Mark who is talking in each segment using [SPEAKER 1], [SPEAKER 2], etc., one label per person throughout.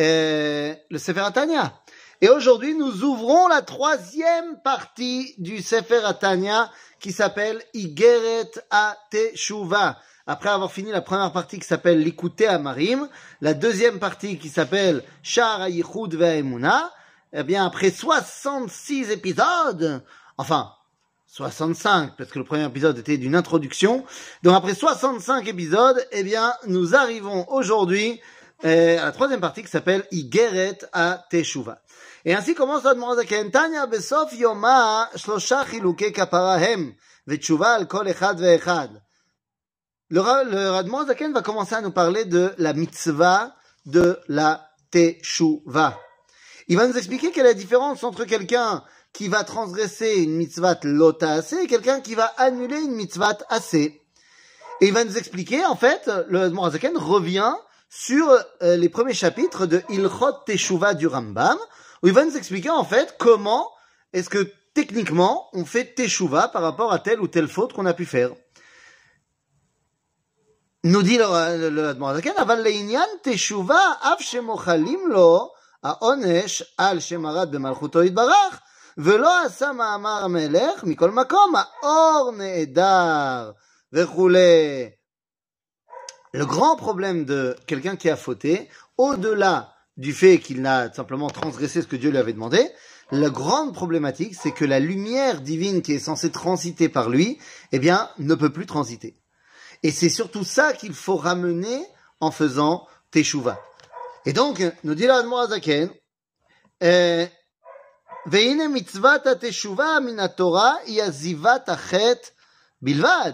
[SPEAKER 1] euh, le Sefer Atania. Et aujourd'hui, nous ouvrons la troisième partie du Sefer Atania qui s'appelle Igeret a Teshuva. Après avoir fini la première partie qui s'appelle L'écouter à Marim, la deuxième partie qui s'appelle Shar Yichud Ve'emuna, eh bien, après 66 épisodes, enfin, 65, parce que le premier épisode était d'une introduction. Donc après 65 épisodes, eh bien, nous arrivons aujourd'hui euh, à la troisième partie qui s'appelle Igeret a Teshuva. Et ainsi commence la Zaken. Tanya besof yoma shlosha chiluke kaparahem v'tshuva al kol echad ve'echad. Le, le Radmon Zaken va commencer à nous parler de la mitzvah de la Teshuva. Il va nous expliquer quelle est la différence entre quelqu'un qui va transgresser une mitzvah lota assez et quelqu'un qui va annuler une mitzvah assez. Et il va nous expliquer, en fait, le Zaken revient sur euh, les premiers chapitres de Ilchot Teshuva du Rambam, où il va nous expliquer en fait comment est-ce que techniquement on fait teshuva par rapport à telle ou telle faute qu'on a pu faire. Nous dit le le aval leinyan teshuva av shemochalim lo העונש על שמרד במלכותו יתברך, ולא עשה מאמר המלך, מכל מקום, האור נעדר וכולי. Le grand problème de quelqu'un qui a fauté, au-delà du fait qu'il n'a simplement transgressé ce que Dieu lui avait demandé, la grande problématique, c'est que la lumière divine qui est censée transiter par lui, eh bien, ne peut plus transiter. Et c'est surtout ça qu'il faut ramener en faisant Teshuvah. Et donc, nous dit l'Admorazaken, euh, והנה מצוות התשובה מן התורה היא עזיבת החטא בלבד.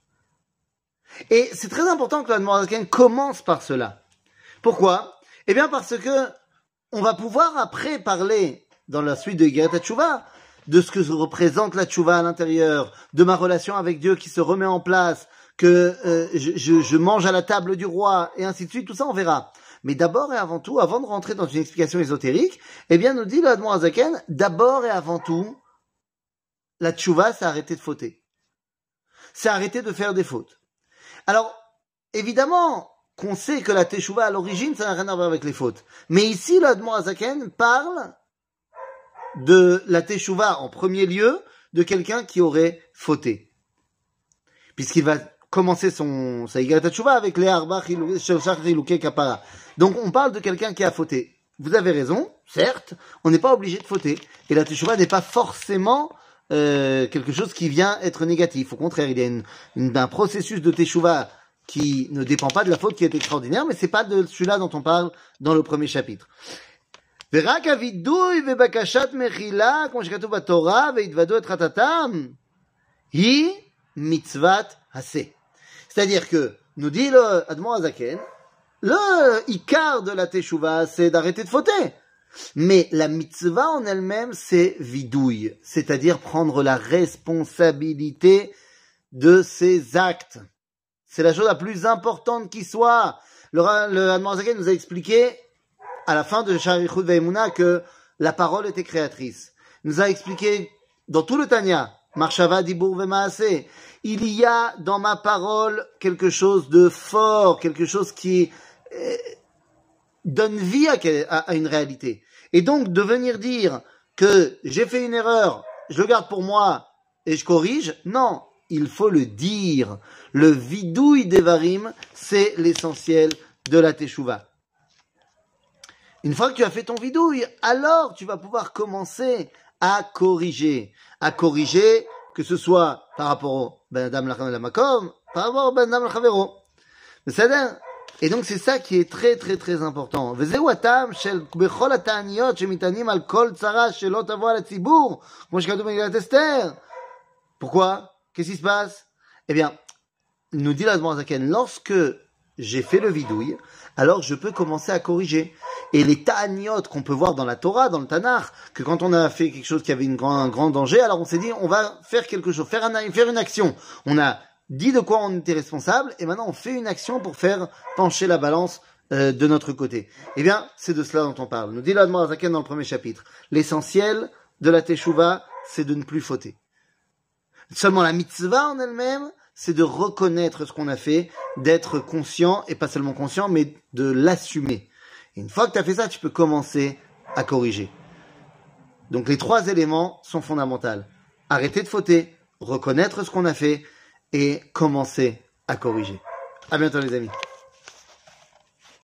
[SPEAKER 1] Et c'est très important que Azaken commence par cela. Pourquoi? Eh bien parce que on va pouvoir après parler dans la suite de Igeret Tchouva de ce que représente la Tchouva à l'intérieur, de ma relation avec Dieu qui se remet en place, que euh, je, je, je, mange à la table du roi, et ainsi de suite, tout ça on verra. Mais d'abord et avant tout, avant de rentrer dans une explication ésotérique, eh bien nous dit Azaken, d'abord et avant tout, la tchouva, c'est arrêter de fauter. C'est arrêter de faire des fautes. Alors, évidemment, qu'on sait que la teshuva à l'origine, ça n'a rien à voir avec les fautes. Mais ici, l'Admon Azaken parle de la teshuva en premier lieu de quelqu'un qui aurait fauté. Puisqu'il va commencer son sa Teshuva avec les Arba Kapara. Donc on parle de quelqu'un qui a fauté. Vous avez raison, certes, on n'est pas obligé de fauter. Et la Teshuva n'est pas forcément euh, quelque chose qui vient être négatif. Au contraire, il y a une, une, un processus de Teshuva qui ne dépend pas de la faute qui est extraordinaire, mais c'est pas de celui-là dont on parle dans le premier chapitre. ורק הווידוי ובקשת מחילה, כמו שכתוב בתורה, והתוודו את חטאתם, היא מצוות עשה. C'est-à-dire que, nous dit le Admon Azaken, le Icar de la Teshuvah, c'est d'arrêter de fauter. Mais la mitzvah en elle-même, c'est vidouille, c'est-à-dire prendre la responsabilité de ses actes. C'est la chose la plus importante qui soit. Le, le nous a expliqué, à la fin de Sharichut Veimuna, que la parole était créatrice. Il nous a expliqué, dans tout le Tanya, Marshava Dibur Vemaase, il y a dans ma parole quelque chose de fort, quelque chose qui euh, donne vie à, à, une réalité. Et donc de venir dire que j'ai fait une erreur, je le garde pour moi et je corrige, non, il faut le dire. Le vidouille d'Evarim, c'est l'essentiel de la Teshuvah. Une fois que tu as fait ton vidouille, alors tu vas pouvoir commencer à corriger. À corriger que ce soit par rapport au Ben Adam Lamakom, par rapport au Ben Adam Lachavero. Et donc c'est ça qui est très très très important. וזהו הטעם של בכל התעניות שמתענים על כל צרה שלא תבוא על הציבור, כמו שכתוב במגילת אסתר. Pourquoi Qu'est-ce qui se passe Eh bien, nous dit la Zaken, lorsque j'ai fait le vidouille, alors je peux commencer à corriger. Et les ta'aniot qu'on peut voir dans la Torah, dans le Tanakh, que quand on a fait quelque chose qui avait une grand, un grand danger, alors on s'est dit, on va faire quelque chose, faire, un, faire une action. On a dit de quoi on était responsable, et maintenant on fait une action pour faire pencher la balance euh, de notre côté. Eh bien, c'est de cela dont on parle. Nous dit l'Admor Zaken dans le premier chapitre. L'essentiel de la Teshuvah, c'est de ne plus fauter. Seulement la mitzvah en elle-même, c'est de reconnaître ce qu'on a fait, d'être conscient, et pas seulement conscient, mais de l'assumer. une fois que tu as fait ça, tu peux commencer à corriger. Donc les trois éléments sont fondamentaux. Arrêter de fauter, reconnaître ce qu'on a fait, et commencer à corriger. À bientôt les amis.